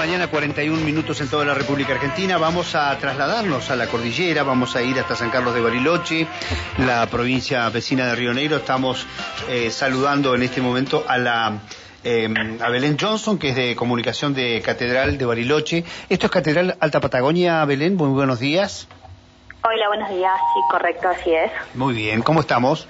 mañana, 41 minutos en toda la República Argentina. Vamos a trasladarnos a la cordillera, vamos a ir hasta San Carlos de Bariloche, la provincia vecina de Río Negro. Estamos eh, saludando en este momento a la eh, a Belén Johnson, que es de comunicación de Catedral de Bariloche. Esto es Catedral Alta Patagonia, Belén. Muy buenos días. Hola, buenos días. Sí, correcto, así es. Muy bien, ¿cómo estamos?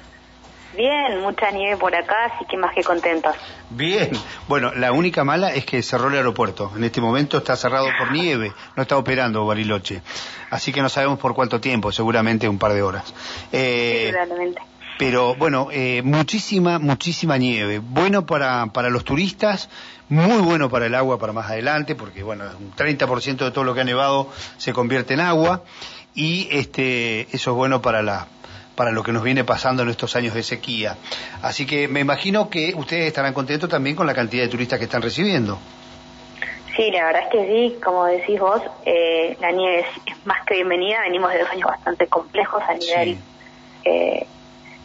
Bien, mucha nieve por acá, así que más que contentos. Bien, bueno, la única mala es que cerró el aeropuerto. En este momento está cerrado por nieve, no está operando Bariloche. Así que no sabemos por cuánto tiempo, seguramente un par de horas. Eh, sí, pero bueno, eh, muchísima, muchísima nieve. Bueno para, para los turistas, muy bueno para el agua para más adelante, porque bueno, un 30% de todo lo que ha nevado se convierte en agua y este, eso es bueno para la, para lo que nos viene pasando en estos años de sequía. Así que me imagino que ustedes estarán contentos también con la cantidad de turistas que están recibiendo. Sí, la verdad es que sí, como decís vos, eh, la nieve es, más que bienvenida, venimos de dos años bastante complejos a nivel eh,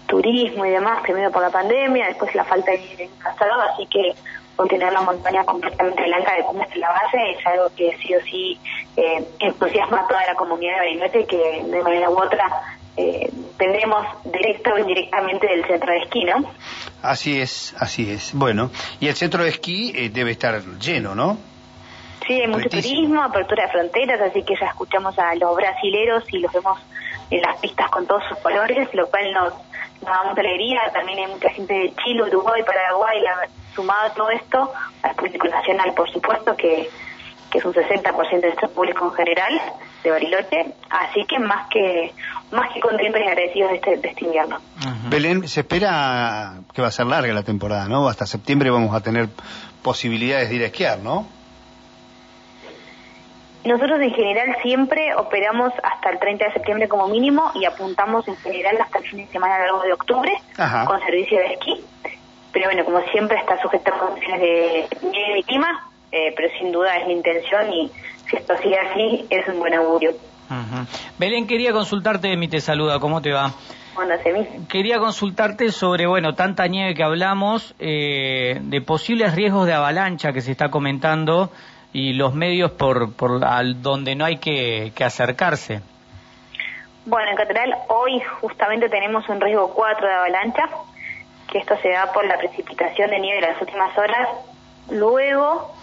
turismo y demás, primero por la pandemia, después la falta de nieve así que tener la montaña completamente blanca de cómo es la base es algo que sí o sí eh, entusiasma a toda la comunidad de Bariloche que de manera u otra eh, tendremos directo o indirectamente del centro de esquí, ¿no? Así es, así es. Bueno, y el centro de esquí eh, debe estar lleno, ¿no? Sí, hay mucho turismo, apertura de fronteras, así que ya escuchamos a los brasileros y los vemos en las pistas con todos sus colores, lo cual nos, nos da mucha alegría. También hay mucha gente de Chile, Uruguay, Paraguay, la, sumado a todo esto, al público nacional, por supuesto, que que es un 60% de nuestro público en general de Bariloche, así que más que más que contentos y agradecidos de este, de este invierno. Belén, se espera que va a ser larga la temporada, ¿no? Hasta septiembre vamos a tener posibilidades de ir a esquiar, ¿no? Nosotros en general siempre operamos hasta el 30 de septiembre como mínimo y apuntamos en general hasta el fin de semana largo de octubre con servicio de esquí. Pero bueno, como siempre está sujeto a condiciones de nieve y clima, eh, pero sin duda es mi intención y si esto sigue así es un buen augurio. Belén, quería consultarte, mi te saluda, ¿cómo te va? Bueno, Quería consultarte sobre, bueno, tanta nieve que hablamos, eh, de posibles riesgos de avalancha que se está comentando y los medios por, por al, donde no hay que, que acercarse. Bueno, en Catedral hoy justamente tenemos un riesgo 4 de avalancha, que esto se da por la precipitación de nieve de las últimas horas. Luego,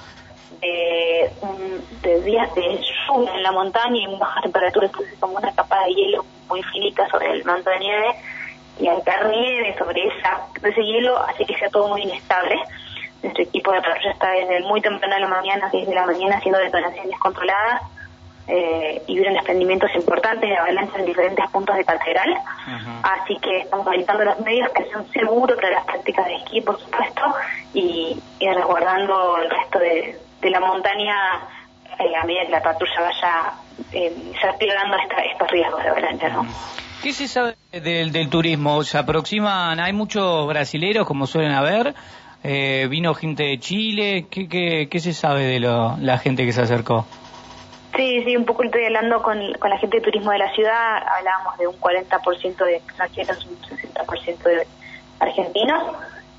de, de días de lluvia en la montaña y bajas temperaturas, entonces como una capa de hielo muy finita sobre el manto de nieve y al caer nieve sobre esa, ese hielo hace que sea todo muy inestable. Nuestro equipo de patrulla está desde muy temprano en la mañana, desde la mañana haciendo detonaciones controladas eh, y vieron desprendimientos importantes de avalanchas en diferentes puntos de catedral. Así que estamos habilitando los medios que son seguros para las prácticas de esquí, por supuesto, y, y resguardando el resto de, de la montaña eh, a medida que la patrulla vaya eh, estos riesgos de avalancha, ¿no? ¿Qué se sabe del, del turismo? ¿Se aproximan? ¿Hay muchos brasileros como suelen haber? Eh, ¿Vino gente de Chile? ¿Qué, qué, qué se sabe de lo, la gente que se acercó? Sí, sí, un poco estoy hablando con, con la gente de turismo de la ciudad. Hablábamos de un 40% de extranjeros, un 60% de argentinos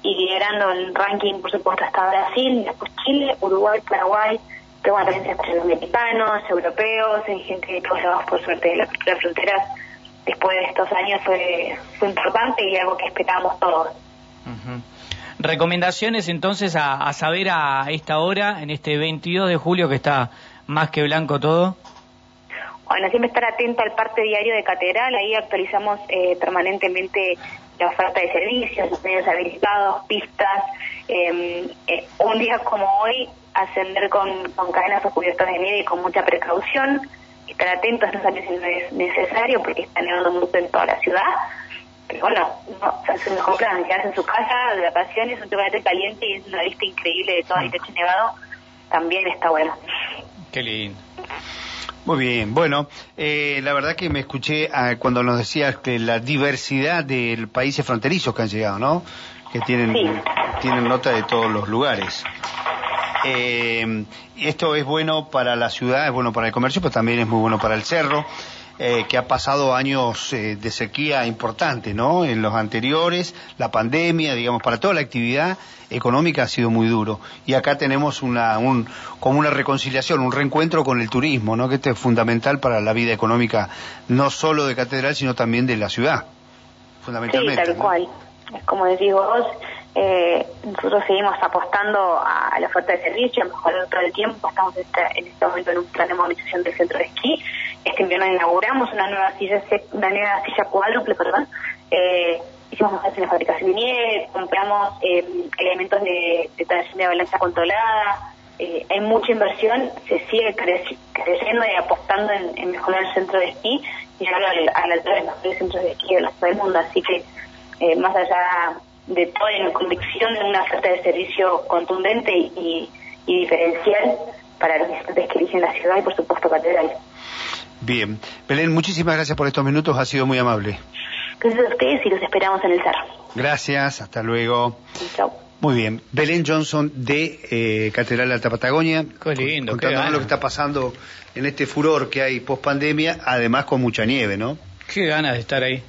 y liderando el ranking, por supuesto, hasta Brasil, después Chile, Uruguay, Paraguay, pero bueno, también se los mexicanos, europeos, hay gente de todos lados, por suerte, de las fronteras, después de estos años fue, fue importante y algo que esperábamos todos. Recomendaciones entonces a, a, saber a esta hora, en este 22 de julio que está más que blanco todo. Bueno, siempre estar atento al parte diario de Catedral, ahí actualizamos eh, permanentemente la oferta de servicios, los medios habilitados, pistas. Em, eh, un día como hoy, ascender con, con cadenas o cubiertos de nieve y con mucha precaución, estar atentos, no salir si no es necesario porque está nevando mucho en toda la ciudad. Pero bueno, no, es mejor plan, quedarse en su casa de vacaciones, un chocolate caliente y es una vista increíble de todo el techo nevado, también está bueno. Qué lindo. Muy bien, bueno, eh, la verdad que me escuché ah, cuando nos decías que la diversidad de países fronterizos que han llegado, ¿no? Que tienen, tienen nota de todos los lugares. Eh, esto es bueno para la ciudad, es bueno para el comercio, pero también es muy bueno para el cerro. Eh, que ha pasado años eh, de sequía importante, ¿no? En los anteriores, la pandemia, digamos, para toda la actividad económica ha sido muy duro. Y acá tenemos una, un, como una reconciliación, un reencuentro con el turismo, ¿no? Que este es fundamental para la vida económica, no solo de Catedral, sino también de la ciudad, fundamentalmente. Sí, tal cual. Como decís vos, eh, nosotros seguimos apostando a, la oferta de servicio, a mejorar todo el tiempo. Estamos en este momento en un plan de modernización del centro de esquí. Este invierno inauguramos una nueva silla, una nueva silla cuádruple, perdón. Eh, hicimos mejoras en la fabricación de nieve, compramos eh, elementos de, de de avalancha controlada. Eh, hay mucha inversión, se sigue creciendo y apostando en, mejorar el centro de esquí y llegar a la altura de los mejores centros de esquí de la del mundo. Así que, eh, más allá de toda la convicción de una oferta de servicio contundente y, diferencial para los visitantes que eligen la ciudad y, por supuesto, Catedral. Bien. Belén, muchísimas gracias por estos minutos, ha sido muy amable. Gracias a ustedes y los esperamos en el cerro. Gracias, hasta luego. Chao. Muy bien. Belén Johnson de eh, Catedral Alta Patagonia. Qué lindo, contándonos lo que está pasando en este furor que hay post pandemia, además con mucha nieve, ¿no? Qué ganas de estar ahí.